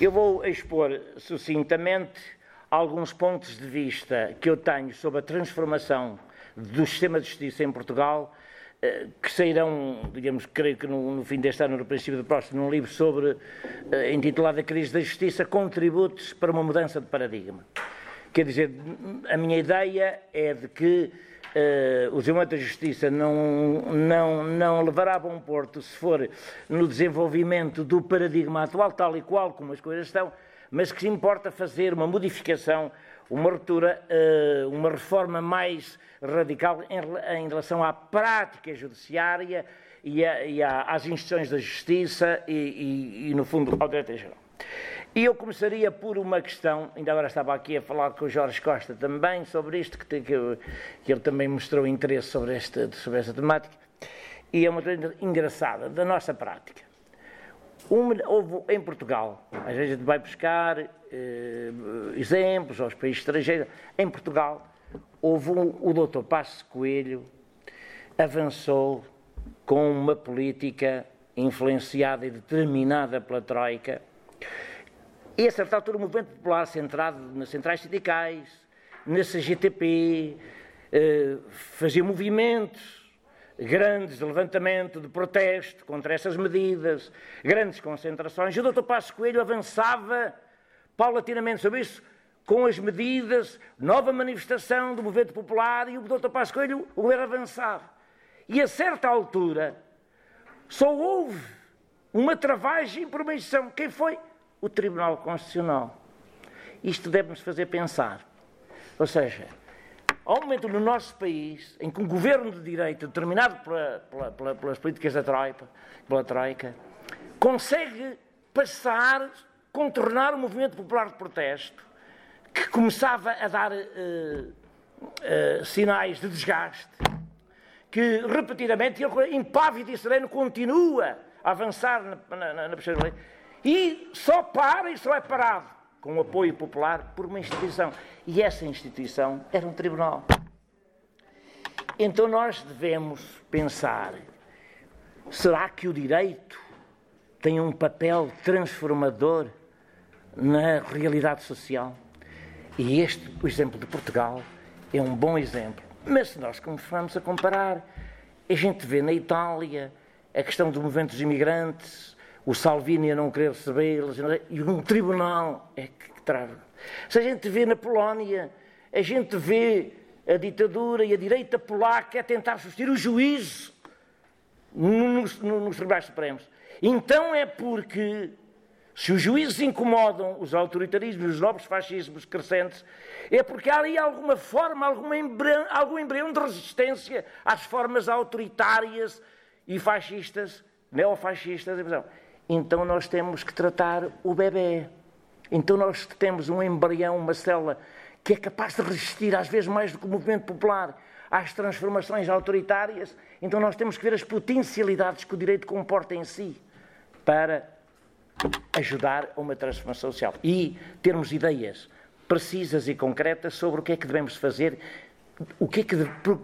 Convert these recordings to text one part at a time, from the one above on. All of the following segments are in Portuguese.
Eu vou expor sucintamente alguns pontos de vista que eu tenho sobre a transformação do sistema de justiça em Portugal, eh, que sairão, digamos, creio que no, no fim deste ano, no princípio do próximo, num livro sobre, eh, intitulado A Crise da Justiça, Contributos para uma Mudança de Paradigma. Quer dizer, a minha ideia é de que uh, o desenvolvimento da justiça não, não, não levará a bom porto se for no desenvolvimento do paradigma atual, tal e qual como as coisas estão, mas que importa fazer uma modificação, uma ruptura, uh, uma reforma mais radical em, em, relação à prática judiciária e, a, e a, às instituições da justiça e, e, e, no fundo, ao direito geral. E eu começaria por uma questão, ainda agora estava aqui a falar com o Jorge Costa também sobre isto, que, que, eu, que ele também mostrou interesse sobre esta, sobre esta temática, e é uma coisa engraçada da nossa prática. houve em Portugal, às vezes a gente vai buscar eh, exemplos aos países estrangeiros, em Portugal houve um, o doutor Passo Coelho avançou com uma política influenciada e determinada pela Troika, e a certa altura o movimento popular centrado nas centrais sindicais, na CGTP, eh, fazia movimentos grandes de levantamento, de protesto contra essas medidas, grandes concentrações, e o Dr. Passo Coelho avançava paulatinamente sobre isso, com as medidas, nova manifestação do movimento popular, e o Dr. Passo Coelho o governo avançava. E a certa altura só houve uma travagem por uma instituição. Quem foi? O Tribunal Constitucional. Isto deve-nos fazer pensar. Ou seja, há um momento no nosso país em que um governo de direita, determinado pela, pela, pela, pelas políticas da Troika, pela Troika, consegue passar, contornar o movimento popular de protesto, que começava a dar uh, uh, sinais de desgaste, que repetidamente, impávido e sereno, continua a avançar na, na, na, na e só para e só é parado com o apoio popular por uma instituição. E essa instituição era um tribunal. Então nós devemos pensar: será que o direito tem um papel transformador na realidade social? E este, o exemplo de Portugal, é um bom exemplo. Mas se nós começarmos a comparar, a gente vê na Itália a questão dos imigrantes, o Salvini a não querer recebê-los, e um tribunal é que, traz. Se a gente vê na Polónia, a gente vê a ditadura e a direita polaca a tentar substituir o juízo nos, nos tribunais supremos. Então é porque, se os juízes incomodam os autoritarismos, os novos fascismos crescentes, é porque há ali alguma forma, alguma embrião, algum embrião de resistência às formas autoritárias e fascistas, neofascistas então nós temos que tratar o bebê. Então nós temos um embrião, uma célula, que é capaz de resistir, às vezes mais do que o movimento popular, às transformações autoritárias. Então nós temos que ver as potencialidades que o direito comporta em si para ajudar a uma transformação social e termos ideias precisas e concretas sobre o que é que devemos fazer o que é que,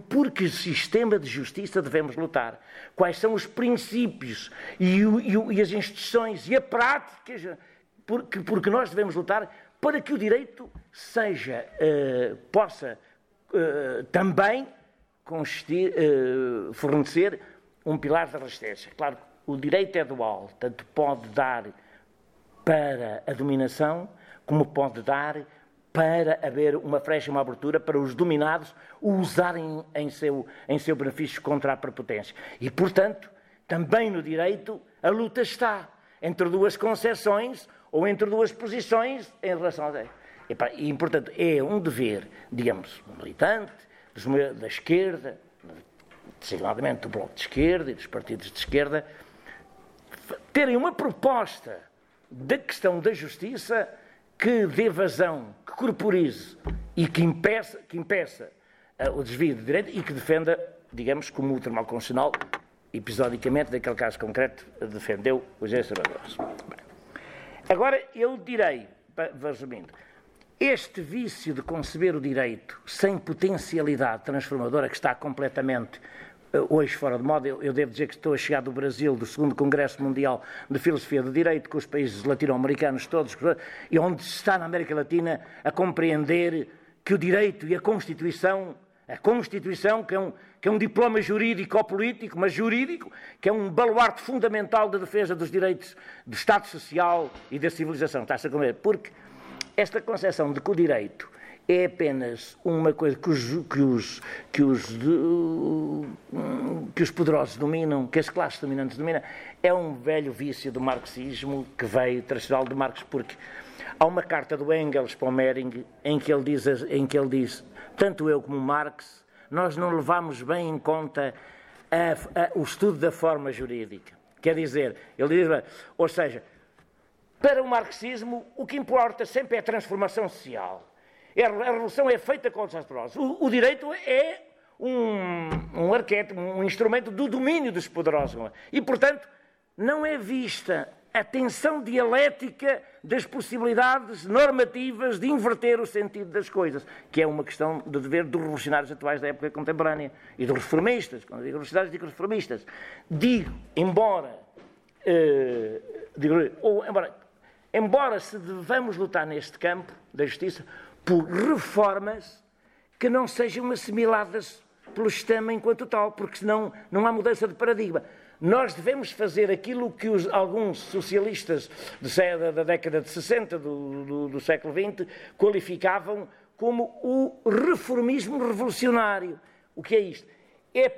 por que sistema de justiça devemos lutar? Quais são os princípios e, o, e, o, e as instituições e a prática porque, porque nós devemos lutar para que o direito seja, uh, possa uh, também consistir, uh, fornecer um pilar de resistência. Claro, o direito é dual, tanto pode dar para a dominação, como pode dar para haver uma frecha, uma abertura para os dominados o usarem em seu, em seu benefício contra a prepotência. E, portanto, também no direito a luta está entre duas concessões ou entre duas posições em relação a. E, portanto, é um dever, digamos, militante, da esquerda, designadamente do Bloco de Esquerda e dos partidos de esquerda, terem uma proposta da questão da justiça que dê vazão, que corporize e que impeça, que impeça uh, o desvio de direito e que defenda, digamos, como o Tribunal Constitucional, episodicamente, naquele caso concreto, defendeu os ex-senadores. Agora, eu direi, resumindo, este vício de conceber o direito sem potencialidade transformadora, que está completamente hoje fora de moda. Eu, eu, devo dizer que estou a chegar do Brasil, do segundo Congresso Mundial de Filosofia do Direito, com os países latino-americanos todos, e onde se está na América Latina a compreender que o direito e a Constituição, a Constituição, que é um, que é um diploma jurídico-político, mas jurídico, que é um baluarte fundamental da defesa dos direitos do Estado Social e da civilização. Está-se a comer? Porque esta concepção de que o direito é apenas uma coisa que os, que os, que os, que os poderosos dominam, que as classes dominantes dominam, é um velho vício do marxismo que veio tradicional de Marx, porque há uma carta do Engels para o Mering em que ele diz, em que ele diz tanto eu como Marx, nós não levamos bem em conta a, a, o estudo da forma jurídica. Quer dizer, ele diz, ou seja, para o marxismo, o que importa sempre é a transformação social a revolução é feita contra os poderosos. O, o direito é um, um arquétipo, um instrumento do domínio dos poderosos. E, portanto, não é vista a tensão dialética das possibilidades normativas de inverter o sentido das coisas, que é uma questão de dever dos revolucionários atuais da época contemporânea e dos reformistas. Quando digo revolucionários, digo reformistas. Digo, embora, eh, digo, ou, embora, embora se devamos lutar neste campo da justiça, por reformas que não sejam assimiladas pelo sistema enquanto tal, porque senão não há mudança de paradigma. Nós devemos fazer aquilo que os, alguns socialistas de, da, década de 60 do, do, do século XX qualificavam como o reformismo revolucionário. O que é isto? É,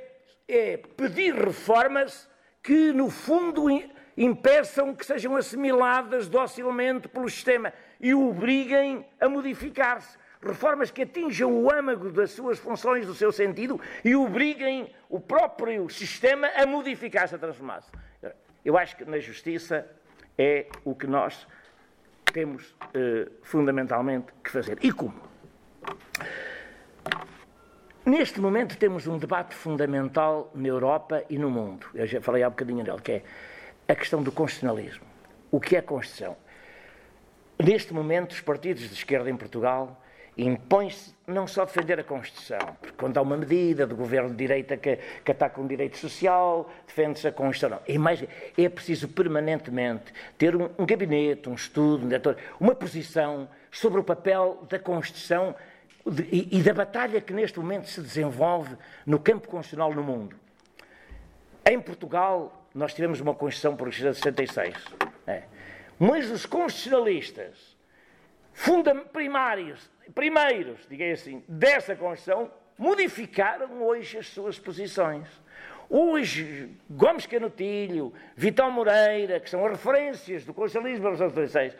é pedir reformas que, no fundo, impeçam que sejam assimiladas docilmente pelo sistema e o obriguem a modificar-se. Reformas que atinjam o âmago das suas funções, do seu sentido, e obriguem o próprio sistema a modificar-se, a transformar-se. Eu acho que na justiça é o que nós temos eh, fundamentalmente que fazer. E como? Neste momento temos um debate fundamental na Europa e no mundo. Eu já falei há um bocadinho dele, que é a questão do constitucionalismo. O que é Constituição? Neste momento, os partidos de esquerda em Portugal impõem-se não só defender a Constituição, porque quando há uma medida do governo de direita que, que ataca um direito social, defende-se a Constituição. Não. É, mais, é preciso permanentemente ter um, um gabinete, um estudo, um diretor, uma posição sobre o papel da Constituição de, e, e da batalha que neste momento se desenvolve no campo constitucional no mundo. Em Portugal, nós tivemos uma Constituição progressista de 66. É. Mas os constitucionalistas primários, primeiros, digamos assim, dessa Constituição, modificaram hoje as suas posições. Hoje, Gomes Canutilho, Vital Moreira, que são as referências do constitucionalismo das 36,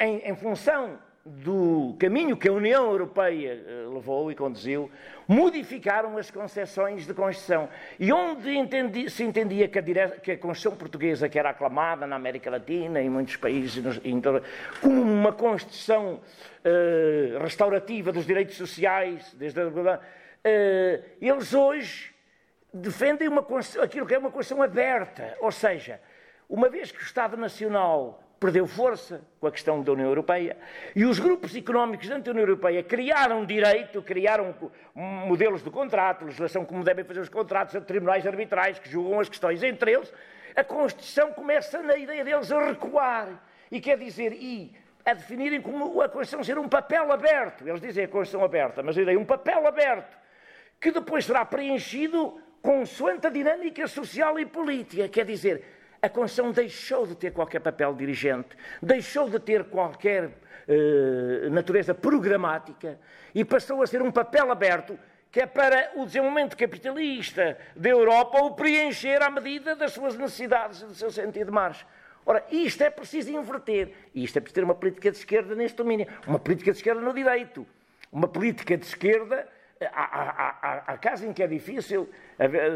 em, em função do caminho que a União Europeia eh, levou e conduziu, modificaram as concessões de Constituição. E onde entendi, se entendia que a, que a, Constituição portuguesa, que era aclamada na América Latina e em muitos países, como uma Constituição uh, restaurativa dos direitos sociais, desde a... uh, eles hoje defendem uma aquilo que é uma Constituição aberta, ou seja, uma vez que o Estado Nacional perdeu força com a questão da União Europeia e os grupos económicos dentro da União Europeia criaram direito, criaram modelos de contrato, legislação como devem fazer os contratos, tribunais arbitrais que julgam as questões entre eles. A Constituição começa na ideia deles a recuar e quer dizer, e a definirem como a Constituição ser um papel aberto. Eles dizem a Constituição aberta, mas a ideia é um papel aberto que depois será preenchido consoante a dinâmica social e política. Quer dizer, a Constituição deixou de ter qualquer papel dirigente, deixou de ter qualquer eh, natureza programática e passou a ser um papel aberto que é para o desenvolvimento capitalista da Europa o preencher à medida das suas necessidades e do seu sentido de marcha. Ora, isto é preciso inverter. E isto é preciso ter uma política de esquerda neste domínio. Uma política de esquerda no direito. Uma política de esquerda Há, casos em que é difícil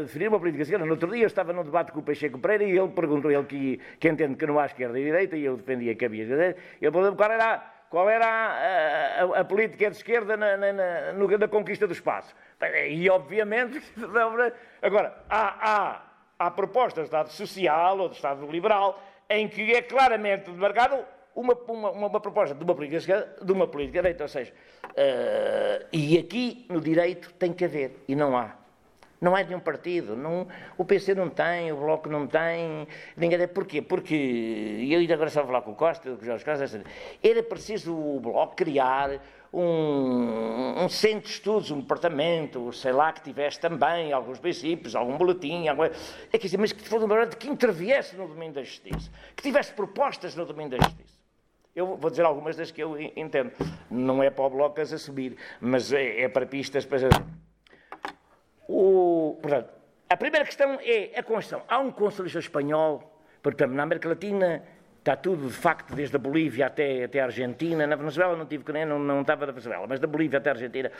definir uma política esquerda. No outro dia eu estava num debate com o Pacheco Pereira e ele perguntou, ele que, que entende que não há esquerda e direita, e eu defendia que havia direita, ele perguntou qual era, qual era a, a, a política de esquerda na, na, na, na, conquista do espaço. E obviamente, agora, há, há, há propostas de Estado social ou de Estado liberal em que é claramente demarcado uma, uma, uma, proposta de uma política de uma política de direita, ou seja, uh, e aqui no direito tem que haver, e não há. Não é de um partido. Não, o PC não tem, o Bloco não tem. Ninguém Porquê? Porque, e eu ainda agora estava a falar com o Costa, com o Jorge Costa, era preciso o Bloco criar um, um, centro de estudos, um departamento, sei lá, que tivesse também alguns princípios, algum boletim, alguma... é, quer dizer, mas que fosse um que interviesse no domínio da justiça, que tivesse propostas no domínio da justiça. Eu vou dizer algumas das que eu entendo. Não é para o Bloco as assumir, mas é, é para pistas para o, portanto, a primeira questão é a Constituição. Há um constitucionalista espanhol, portanto, na América Latina está tudo, de facto, desde a Bolívia até, até a Argentina. Na Venezuela não tive não, não estava da Venezuela, mas da Bolívia até a Argentina,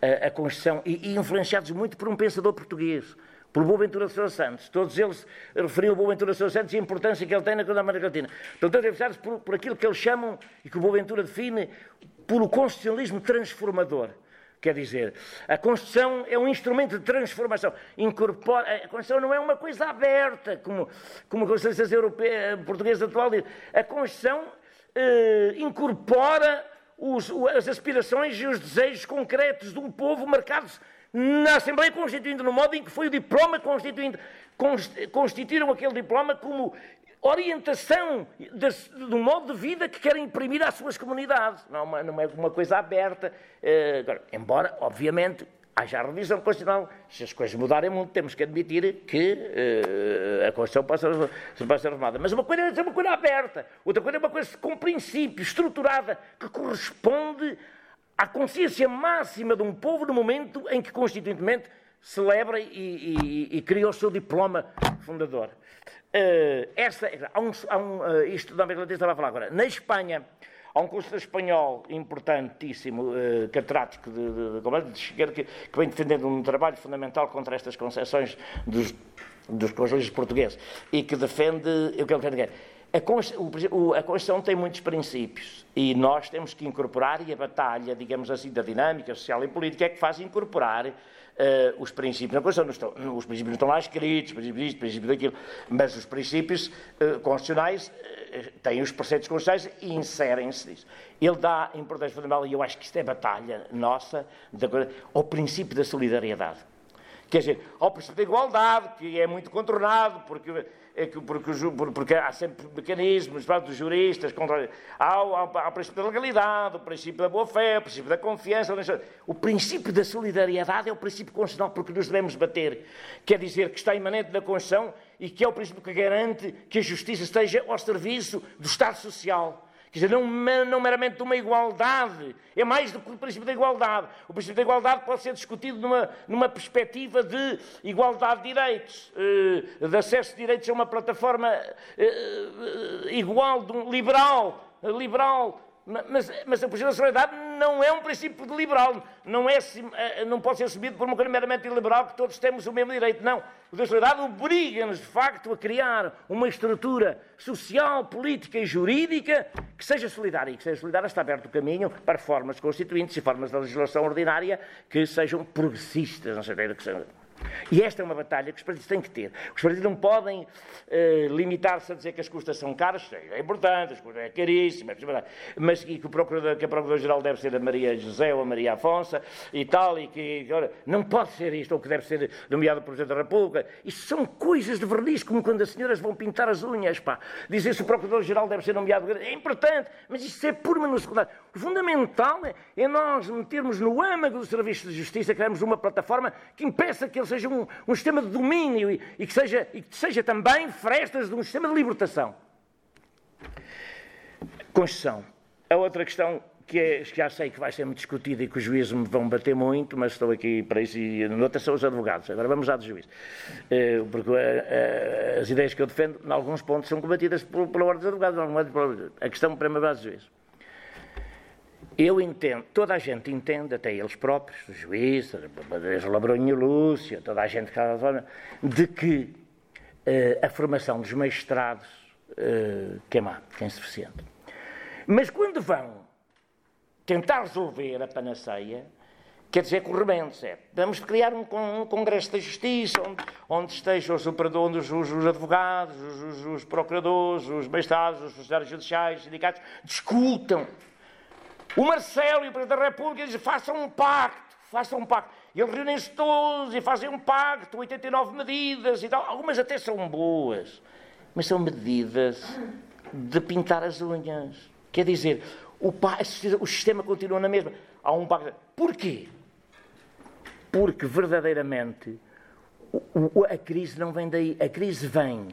a, a Constituição, e, e, influenciados muito por um pensador português, por Boaventura de Sousa Santos. Todos eles referiam Boaventura de Sousa Santos e a importância que ele tem na América Latina. Estão todos influenciados por, por aquilo que eles chamam, e que o Boaventura define, por o constitucionalismo transformador. Quer dizer, a Constituição é um instrumento de transformação. Incorpora, a Constituição não é uma coisa aberta, como, como a Constituição europeia, portuguesa atual diz. A Constituição eh, incorpora os, as aspirações e os desejos concretos de um povo marcados na Assembleia Constituinte, no modo em que foi o diploma constituinte. Constituíram aquele diploma como orientação do modo de vida que querem imprimir às suas comunidades. Não, é não é uma coisa aberta. Uh, agora, embora, obviamente, haja revisão constitucional. Se as coisas mudarem muito, temos que admitir que uh, a Constituição pode ser, pode ser reformada. Mas uma coisa é uma coisa aberta, outra coisa é uma coisa com princípio, estruturada, que corresponde à consciência máxima de um povo no momento em que, constituintemente, celebra e, e, e cria o seu diploma fundador. Uh, esta, há um, há um, uh, isto da América estava a falar agora. Na Espanha, há um curso espanhol importantíssimo, uh, catedrático de, de, de, de que, que, vem defendendo um trabalho fundamental contra estas concessões dos, dos conselhos portugueses e que defende o que ele defende. A Constituição, tem muitos princípios e nós temos que incorporar, e a batalha, digamos assim, da dinâmica social e política é que faz incorporar Uh, os princípios na Constituição, não estão, os princípios não estão lá escritos, os princípios disto, princípios daquilo, mas os princípios uh, constitucionais uh, têm os preceitos constitucionais e inserem-se nisso. Ele dá importância fundamental, e eu acho que isto é batalha nossa, ao princípio da solidariedade. Quer dizer, ao princípio da igualdade, que é muito contornado, porque é que, porque, porque, há sempre mecanismos dos juristas, contra, há, há, o princípio da legalidade, o princípio da boa-fé, o princípio da confiança. O princípio da solidariedade é o princípio constitucional porque nos devemos bater. Quer dizer que está imanente da Constituição e que é o princípio que garante que a justiça esteja ao serviço do Estado Social Quer dizer, não, não meramente de uma igualdade, é mais do que o princípio da igualdade. O princípio da igualdade pode ser discutido numa, numa perspectiva de igualdade de direitos, eh, de acesso de direitos a uma plataforma eh, eh, igual, liberal, liberal, mas, mas a solidariedade não é um princípio liberal, não, é, eh, não pode ser assumido por uma coisa meramente liberal que todos temos o mesmo direito. Não. O da solidariedade obriga-nos, de facto, a criar uma estrutura social, política e jurídica que seja solidária. E que seja solidária está aberto o caminho para formas constituintes e formas da legislação ordinária que sejam progressistas, não sei que sejam e esta é uma batalha que os partidos têm que ter. Os partidos não podem uh, limitar-se a dizer que as custas são caras, é importante, as custas é caríssima, é mas que, que, o procurador, que a Procuradora-Geral deve ser a Maria José ou a Maria Afonso e tal, e que agora, não pode ser isto, ou que deve ser nomeado o Presidente da República. Isso são coisas de verniz, como quando as senhoras vão pintar as unhas, pá. Dizer se o Procurador-Geral deve ser nomeado, é importante, mas isso é puro no secundário. O fundamental é, é nós metermos no âmago do Serviço de Justiça, criarmos uma plataforma que impeça que eles seja um, um sistema de domínio e, e, que seja, e que seja também frestas de um sistema de libertação. Constituição. A outra questão que, é, que já sei que vai ser muito discutida e que os juízes me vão bater muito, mas estou aqui para isso e noutra são os advogados. Agora vamos à dos juízes. Eh, porque eh, eh, as ideias que eu defendo, em alguns pontos, são combatidas pela ordem dos advogados, não é a questão primeira dos juízes. Eu entendo, toda a gente entende, até eles próprios, os juízes, o Labronho e Lúcia, toda a gente de que uh, a formação dos magistrados uh, que é má, que é insuficiente. Mas quando vão tentar resolver a panaceia, quer dizer, com remendos, é. Vamos criar um, um, congresso da justiça, onde, onde estejam os operadores, os, os advogados, os, os, procuradores, os magistrados, os funcionários judiciais, os sindicatos, discutam o Marcelo e o Presidente da República dizem: façam um pacto, façam um pacto. Eles reúnem-se todos e fazem um pacto, 89 medidas e tal. Algumas até são boas, mas são medidas de pintar as unhas. Quer dizer, o, o sistema continua na mesma. Há um pacto. Porquê? Porque verdadeiramente a crise não vem daí. A crise vem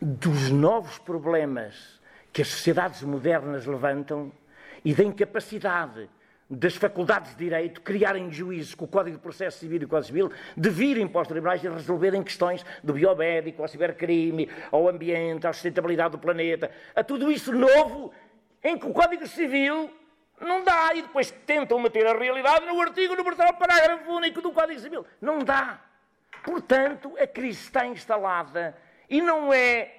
dos novos problemas que as sociedades modernas levantam e da incapacidade das faculdades de direito criarem juízes com o Código de Processo Civil e o Código Civil de virem para os tribunais e resolverem questões do biomédico, ao cibercrime, ao ambiente, à sustentabilidade do planeta, a tudo isso novo em que o Código Civil não dá e depois tentam meter a realidade no artigo no parágrafo único do Código Civil. Não dá. Portanto, a crise está instalada e não é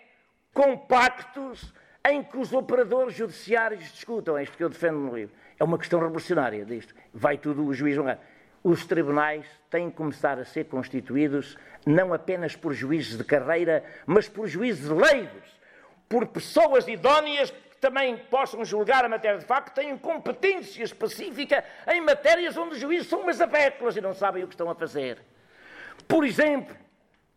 com pactos em que os operadores judiciários discutam. É isto que eu defendo no livro. É uma questão revolucionária disto. Vai tudo o juiz. Os tribunais têm que começar a ser constituídos não apenas por juízes de carreira, mas por juízes leigos, por pessoas idóneas que também possam julgar a matéria de facto, têm competência específica em matérias onde os juízes são umas abéculas e não sabem o que estão a fazer. Por exemplo,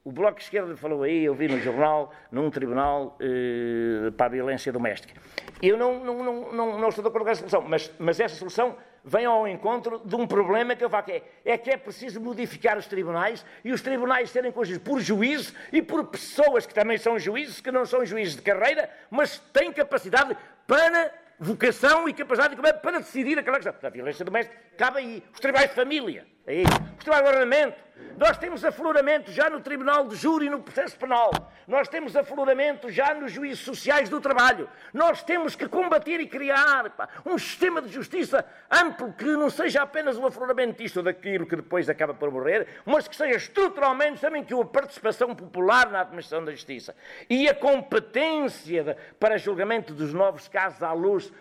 o Bloco de Esquerda falou aí, eu vi no jornal, num tribunal eh, para a violência doméstica. Eu não, não, não, não, não estou de acordo com essa solução, mas, mas essa solução vem ao encontro de um problema que eu que é, é que é preciso modificar os tribunais e os tribunais serem constituídos por juízes e por pessoas que também são juízes, que não são juízes de carreira, mas têm capacidade para vocação e capacidade para decidir aquela questão. A violência doméstica cabe aí. Os tribunais de família, aí. os tribunais de ordenamento. Nós temos afloramento já no Tribunal de Júri no processo penal. Nós temos afloramento já nos juízes sociais do trabalho. Nós temos que combater e criar pá, um sistema de justiça amplo que não seja apenas o afloramento daquilo que depois acaba por morrer, mas que seja estruturalmente também que a participação popular na administração da justiça. E a competência de, para julgamento dos novos casos à luz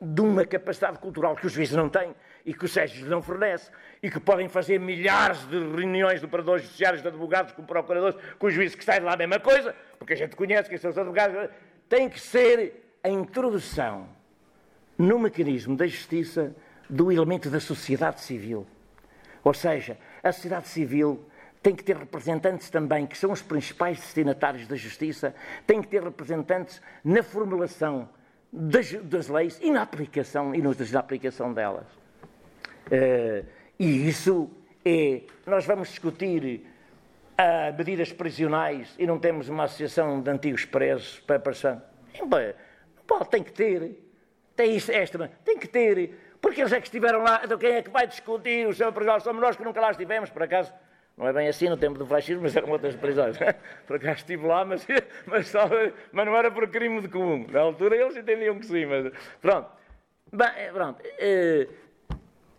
de uma capacidade cultural que os juízes não têm e que o SEGES não fornece, e que podem fazer milhares de reuniões de operadores judiciários, de advogados, com procuradores, com juízes que saem lá a mesma coisa, porque a gente conhece que são os advogados, tem que ser a introdução no mecanismo da justiça do elemento da sociedade civil. Ou seja, a sociedade civil tem que ter representantes também, que são os principais destinatários da justiça, tem que ter representantes na formulação das, das leis e na aplicação e na aplicação delas. Uh, e isso é. Nós vamos discutir uh, medidas prisionais e não temos uma associação de antigos presos para passar. Pode, tem que ter. Tem isso, esta, tem que ter. Porque eles é que estiveram lá. Então quem é que vai discutir o seu prisional? Somos nós que nunca lá estivemos, por acaso. Não é bem assim no tempo do fascismo, mas eram outras prisões. Por acaso estive lá, mas, mas, só, mas não era por crime de comum. Na altura eles entendiam que sim, mas pronto. Bem, pronto. Uh,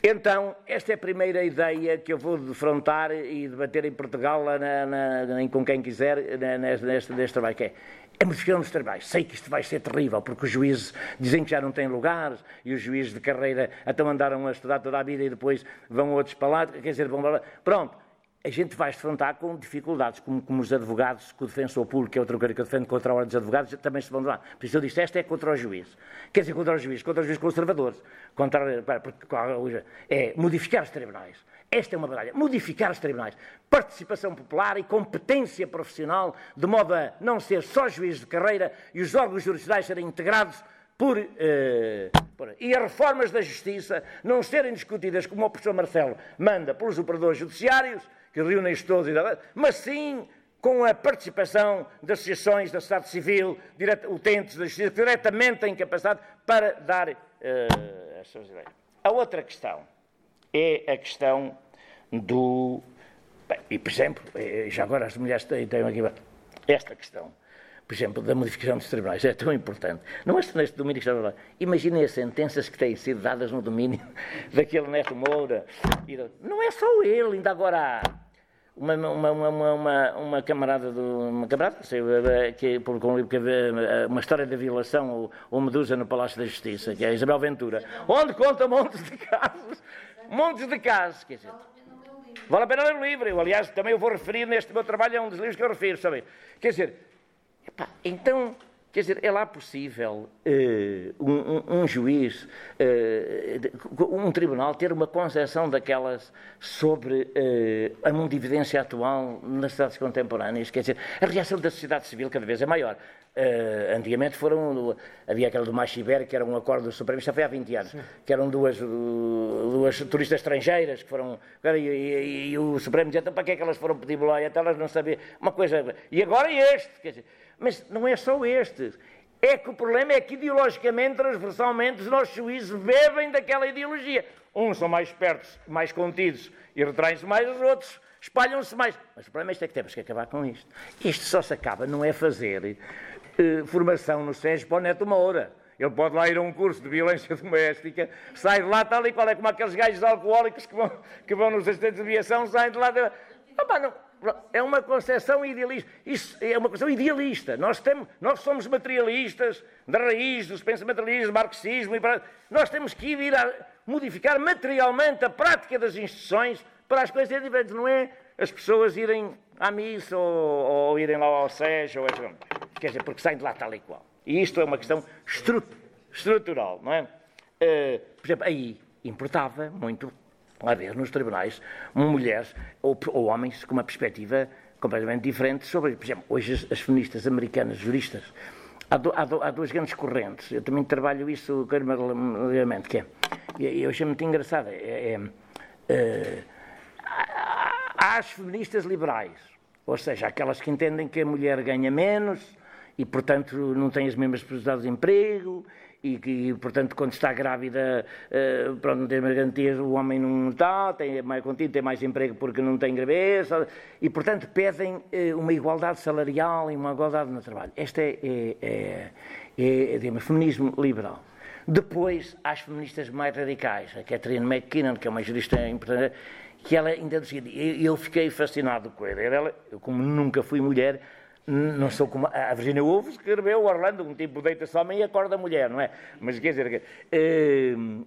então, esta é a primeira ideia que eu vou defrontar e debater em Portugal, na, na, com quem quiser, neste, neste, neste trabalho, que é a modificação dos trabalhos. Sei que isto vai ser terrível, porque os juízes dizem que já não têm lugares, e os juízes de carreira até andaram a estudar toda a vida e depois vão a outros palados, quer dizer, vão... Pronto, a gente vai se defrontar com dificuldades, como, como, os advogados, que o defensor público, que é outra coisa que eu defendo contra a ordem dos advogados, também se vão lá. Por isso eu disse, esta é contra o juiz. Quer dizer, contra os juízes, contra os juízes conservadores. Contra, porque, é modificar os tribunais. Esta é uma batalha. Modificar os tribunais. Participação popular e competência profissional, de modo a não ser só juízes de carreira e os órgãos jurisdicionais serem integrados por, eh, por, e as reformas da justiça não serem discutidas, como o professor Marcelo manda, pelos operadores judiciários, que reúnem-se todos, mas sim com a participação de associações da sociedade civil, utentes da justiça, que diretamente têm capacidade para dar uh, as suas ideias. A outra questão é a questão do. Bem, e, por exemplo, eh, já agora as mulheres têm, têm aqui esta questão por exemplo, da modificação dos tribunais, é tão importante. Não é só neste domínio que está Imaginem as sentenças que têm sido dadas no domínio daquele Neto Moura. Não é só ele, ainda agora há uma, uma, uma, uma, uma camarada, do, uma camarada sei, que publicou um livro que é uma história da violação ou, ou Medusa no Palácio da Justiça, que é a Isabel Ventura, onde conta montes de casos, montes de casos, quer dizer, vale a pena ler o livro, eu, aliás, também eu vou referir neste meu trabalho, é um dos livros que eu refiro, sabe? Quer dizer, epá, então, Quer dizer, é lá possível uh, um, um, juiz, uh, um tribunal, ter uma concepção daquelas sobre uh, a mundividência atual nas cidades contemporâneas? Quer dizer, a reação da sociedade civil cada vez é maior. antigamente foram, havia aquela do Machiber, que era um acordo do Supremo, já foi há 20 anos, Sim. que eram duas, duas turistas estrangeiras que foram. E, e, e o Supremo dizia, então para que é que elas foram pedir boleia? Até elas não sabiam. Uma coisa. E agora este. Quer dizer, mas não é só este. É que o problema é que ideologicamente, transversalmente, os nossos juízes bebem daquela ideologia. Uns são mais espertos, mais contidos e retraem-se mais, os outros espalham-se mais. Mas o problema é que temos que acabar com isto. Isto só se acaba, não é fazer eh, formação no SES para o Neto Moura. Ele pode lá ir a um curso de violência doméstica, sai de lá tal e qual é como aqueles gajos alcoólicos que vão, que vão nos assistentes de aviação, saem de lá. De... Ah, não, é uma concepção idealista. Isso é uma concepção idealista. Nós, temos, nós somos materialistas, da raiz dos pensamentos materialistas, do marxismo. E para, nós temos que ir a modificar materialmente a prática das instituições para as coisas serem diferentes. Não é as pessoas irem à missa ou, ou irem lá ao SES, ou quer dizer, porque saem de lá tal e qual. E isto é uma questão estrutural, não é? Uh, por exemplo, aí importava muito haver nos tribunais mulheres ou, ou, homens com uma perspectiva completamente diferente sobre, por exemplo, hoje as, as feministas americanas, juristas, há, do, há, do, há, duas grandes correntes, eu também trabalho isso regularmente, que é, eu achei muito engraçado, é, é, é há as feministas liberais, ou seja, aquelas que entendem que a mulher ganha menos e, portanto, não tem as mesmas possibilidades de emprego e que, portanto, quando está grávida, uh, pronto, não tem garantias, o homem não está, tem mais contido, tem mais emprego porque não tem gravidez, e, portanto, pedem uh, uma igualdade salarial e uma igualdade no trabalho. Este é, é, é, é, é digamos, feminismo liberal. Depois, há as feministas mais radicais, a Catherine McKinnon, que é uma jurista importante, que ela ainda dizia, eu fiquei fascinado com ela. ela eu, como nunca fui mulher, não sou como a Virginia Woolf escreveu Orlando, um tipo deita-se homem e acorda mulher, não é? Mas quer dizer, uh, uh,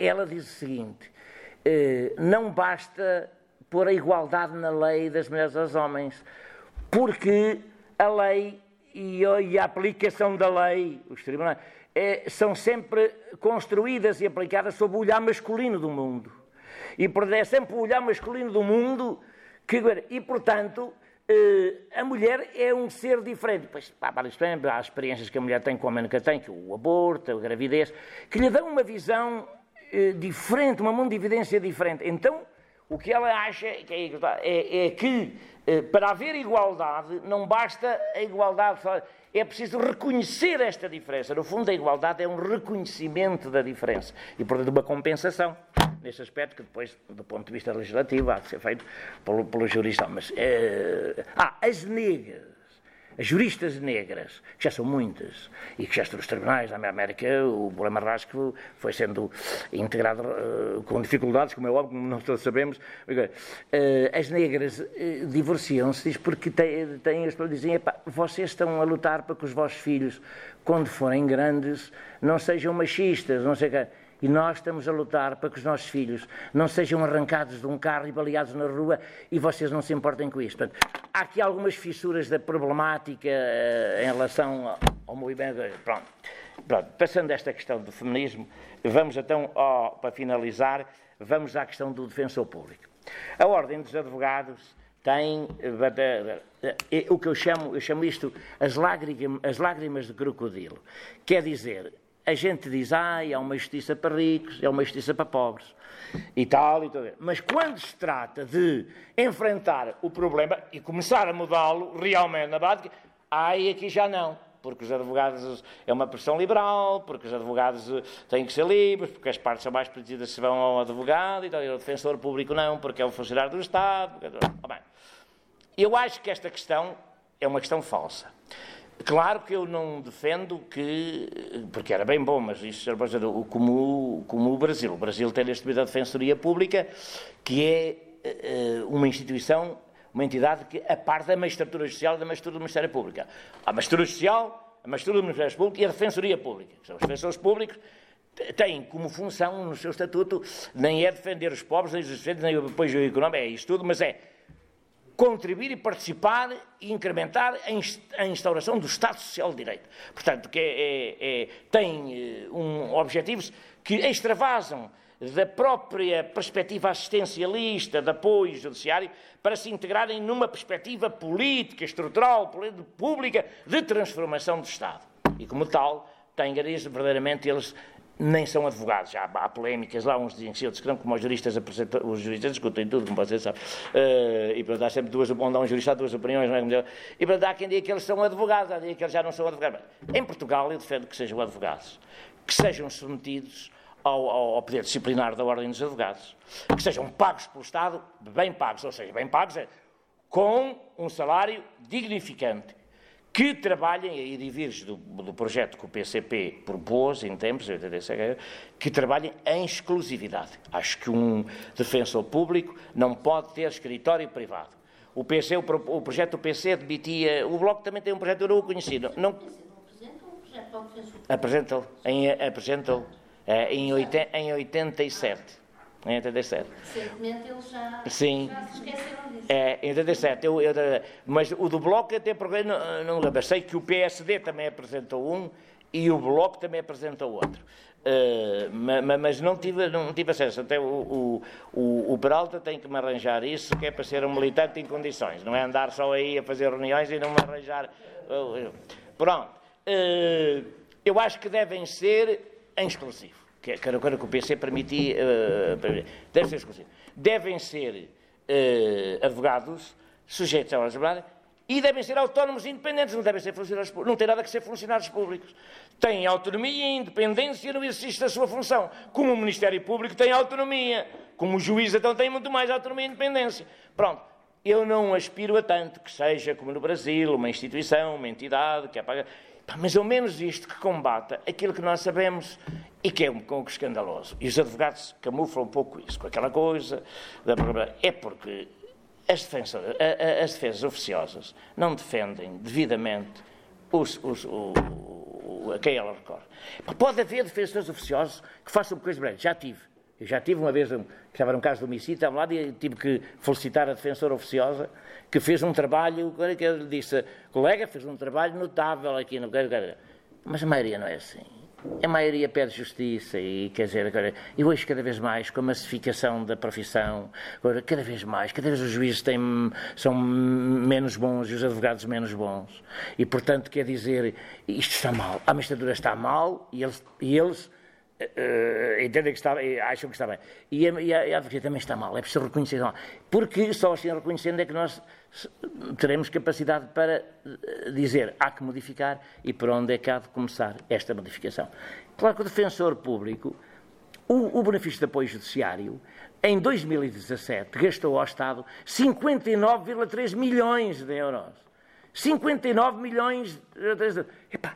ela diz o seguinte: uh, não basta pôr a igualdade na lei das mulheres aos homens, porque a lei e a aplicação da lei, os tribunais, é, são sempre construídas e aplicadas sob o olhar masculino do mundo. E é sempre o olhar masculino do mundo que, e portanto, a mulher é um ser diferente. Pois, pá, há experiências que a mulher tem que o homem nunca tem, que o aborto, a gravidez, que lhe dão uma visão uh, diferente, uma mundividência diferente. Então, o que ela acha é, é, é que, uh, para haver igualdade, não basta a igualdade, é preciso reconhecer esta diferença. No fundo, a igualdade é um reconhecimento da diferença e, portanto, uma compensação nesse aspecto, que depois, do ponto de vista legislativo, há de ser feito pelo, pelo jurista. Mas, é... ah, as negras, as juristas negras, que já são muitas, e que já estão nos tribunais da América, o problema rasco foi sendo integrado uh, com dificuldades, como é óbvio, como nós todos sabemos. Uh, as negras divorciam-se porque têm, têm as pessoas dizem, vocês estão a lutar para que os vossos filhos, quando forem grandes, não sejam machistas, não sei o que e nós estamos a lutar para que os nossos filhos não sejam arrancados de um carro e baleados na rua e vocês não se importem com isto. Portanto, há aqui algumas fissuras da problemática uh, em relação ao movimento. Pronto. Pronto. Passando esta questão do feminismo, vamos então, oh, para finalizar, vamos à questão do defensor público. A Ordem dos Advogados tem eh, eh, o que eu chamo, eu chamo isto as lágrimas, as lágrimas de crocodilo. Quer dizer, a gente diz, ah, é uma justiça para ricos, é uma justiça para pobres, e tal, e tal. Mas quando se trata de enfrentar o problema e começar a mudá-lo realmente na prática, aí aqui já não. Porque os advogados é uma pressão liberal, porque os advogados têm que ser livres, porque as partes são mais protegidas se vão ao advogado e tal, e o defensor público não, porque é o funcionário do Estado. Bem, eu acho que esta questão é uma questão falsa. Claro que eu não defendo que, porque era bem bom, mas isso era como, como o Brasil. O Brasil tem neste momento a Defensoria Pública, que é uh, uma instituição, uma entidade que, a par da magistratura e da magistratura do Ministério Público. A magistratura judicial, a magistratura do Ministério Público e a Defensoria Pública, que são os defensores públicos, têm como função no seu estatuto nem é defender os pobres, nem os deficientes, nem o apoio económico, é isto tudo, mas é contribuir e participar e incrementar a instauração do Estado Social de Direito. Portanto, que é, é, é, tem eh, um, objetivos que extravasam da própria perspectiva assistencialista de apoio judiciário para se integrarem numa perspectiva política, estrutural, pública, de transformação do Estado. E como tal, têm verdadeiramente eles nem são advogados. Já há, polémicas lá, uns dizem que outros que não, como os juristas, os juristas discutem tudo, como vocês sabem. Uh, e para dar sempre duas, onde há um jurista há duas opiniões, não é? E para dar quem diga que eles são advogados, há dia que eles já não são advogados. Em Portugal, eu defendo que sejam advogados, que sejam submetidos ao, ao, ao, poder disciplinar da Ordem dos Advogados, que sejam pagos pelo Estado, bem pagos, ou seja, bem pagos, é, com um salário dignificante, que trabalhem, aí diverge do, do projeto que o PCP propôs em tempos, que trabalhem em exclusividade. Acho que um defensor público não pode ter escritório privado. O, PC, o, o projeto do PC admitia. O Bloco também tem um projeto, eu não o conheci. Não, não, apresentou, em, apresentou é, em, em 87. Em 87. Recentemente eles já, Sim. já se esqueceram disso. É, em 87. Eu, eu, mas o do Bloco até porque não, não lembro. Sei que o PSD também apresentou um e o Bloco também apresentou outro. Uh, mas, mas não tive, não tive acesso. Até o, o, o, o, Peralta tem que me arranjar isso, que é para ser um militante em condições. Não é andar só aí a fazer reuniões e não me arranjar. Uh, pronto. Uh, eu acho que devem ser em exclusivo, que era o que o PC permitia, uh, deve ser exclusivo. Devem ser uh, advogados sujeitos à legislação e devem ser autónomos e independentes, não devem ser funcionários públicos, não tem nada que ser funcionários públicos. Têm autonomia e independência no exercício da sua função, como o Ministério Público tem autonomia, como o juiz então tem muito mais autonomia e independência. Pronto, eu não aspiro a tanto que seja como no Brasil, uma instituição, uma entidade que apaga. Mas ao menos isto que combata aquilo que nós sabemos e que é um pouco escandaloso. E os advogados camuflam um pouco isso, com aquela coisa. Da... É porque as defensas, as defesas oficiosas não defendem devidamente os, os, o, o, a quem ela recorre. Pode haver defensores oficiosos que façam coisas brilhantes. Já tive. Eu já tive uma vez, que estava num caso de homicídio, estava lá e tive que felicitar a defensora oficiosa, que fez um trabalho, que ele disse, colega, fez um trabalho notável aqui no... Mas a maioria não é assim. A maioria pede justiça e, quer dizer, agora, e hoje cada vez mais, com a massificação da profissão, agora, cada vez mais, cada vez os juízes têm, são menos bons e os advogados menos bons. E, portanto, quer dizer, isto está mal, a administradora está mal e eles, e eles Uh, entendem que está, acham que está bem. E a, e a, a também está mal, é preciso reconhecer mal. Porque só assim reconhecendo é que nós teremos capacidade para eh, dizer há que modificar e por onde é que há de começar esta modificação. Claro que o defensor público, o, o benefício de apoio judiciário, em 2017 gastou ao Estado 59,3 milhões de euros. 59 milhões de euros. Epá,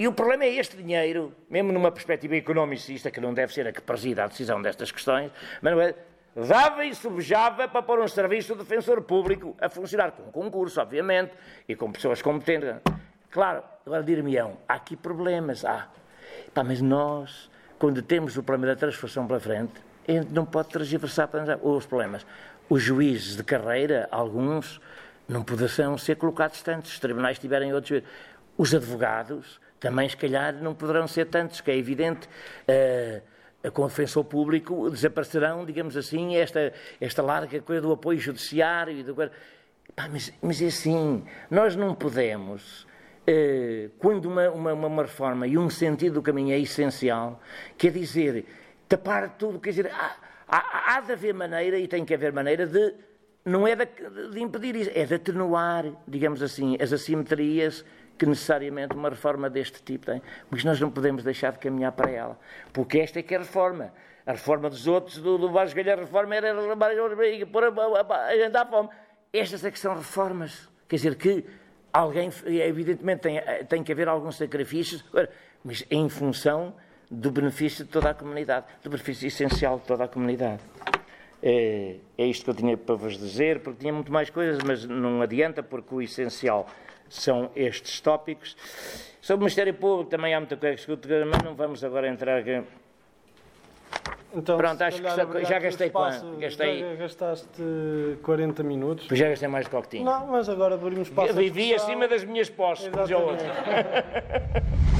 e o problema é este dinheiro, mesmo numa perspectiva economicista, que não deve ser a que presida a decisão destas questões, é, dava e subjava para pôr um serviço de defensor público a funcionar com concurso, obviamente, e com pessoas competentes. Claro, agora dir-me-ão, há aqui problemas, há. Pá, mas nós, quando temos o problema da transformação pela frente, a gente não pode transversar para os problemas. Os juízes de carreira, alguns, não poderão ser colocados tantos, os tribunais tiverem outros. Os advogados, também, se calhar, não poderão ser tantos, que é evidente. Uh, com o defensor público desaparecerão, digamos assim, esta, esta larga coisa do apoio judiciário. E do... Pá, mas, mas é assim, nós não podemos, uh, quando uma, uma, uma, reforma e um sentido do caminho é essencial, quer dizer, tapar tudo, quer dizer, há, há, há de haver maneira, e tem que haver maneira de, não é de, de impedir isso, é de atenuar, digamos assim, as assimetrias que necessariamente uma reforma deste tipo tem. Mas nós não podemos deixar de caminhar para ela. Porque esta é que é a reforma. A reforma dos outros, do, do Vasco Galha, a reforma era pôr a gente à fome. Estas é que são reformas. Quer dizer, que alguém, evidentemente, tem, tem que haver alguns sacrifícios, mas em função do benefício de toda a comunidade, do benefício essencial de toda a comunidade. É, é isto que eu tinha para vos dizer, porque tinha muito mais coisas, mas não adianta, porque o essencial são estes tópicos. Sobre o Ministério Público também há muita coisa que discutir, mas não vamos agora entrar aqui. Então, Pronto, acho que calhar, já- gastei espaço. quanto? Gastei- Já gastaste 40 minutos. Pois já gastei mais do que tinha. Não, mas agora abrimos espaço. à Vivi acima das minhas posses, como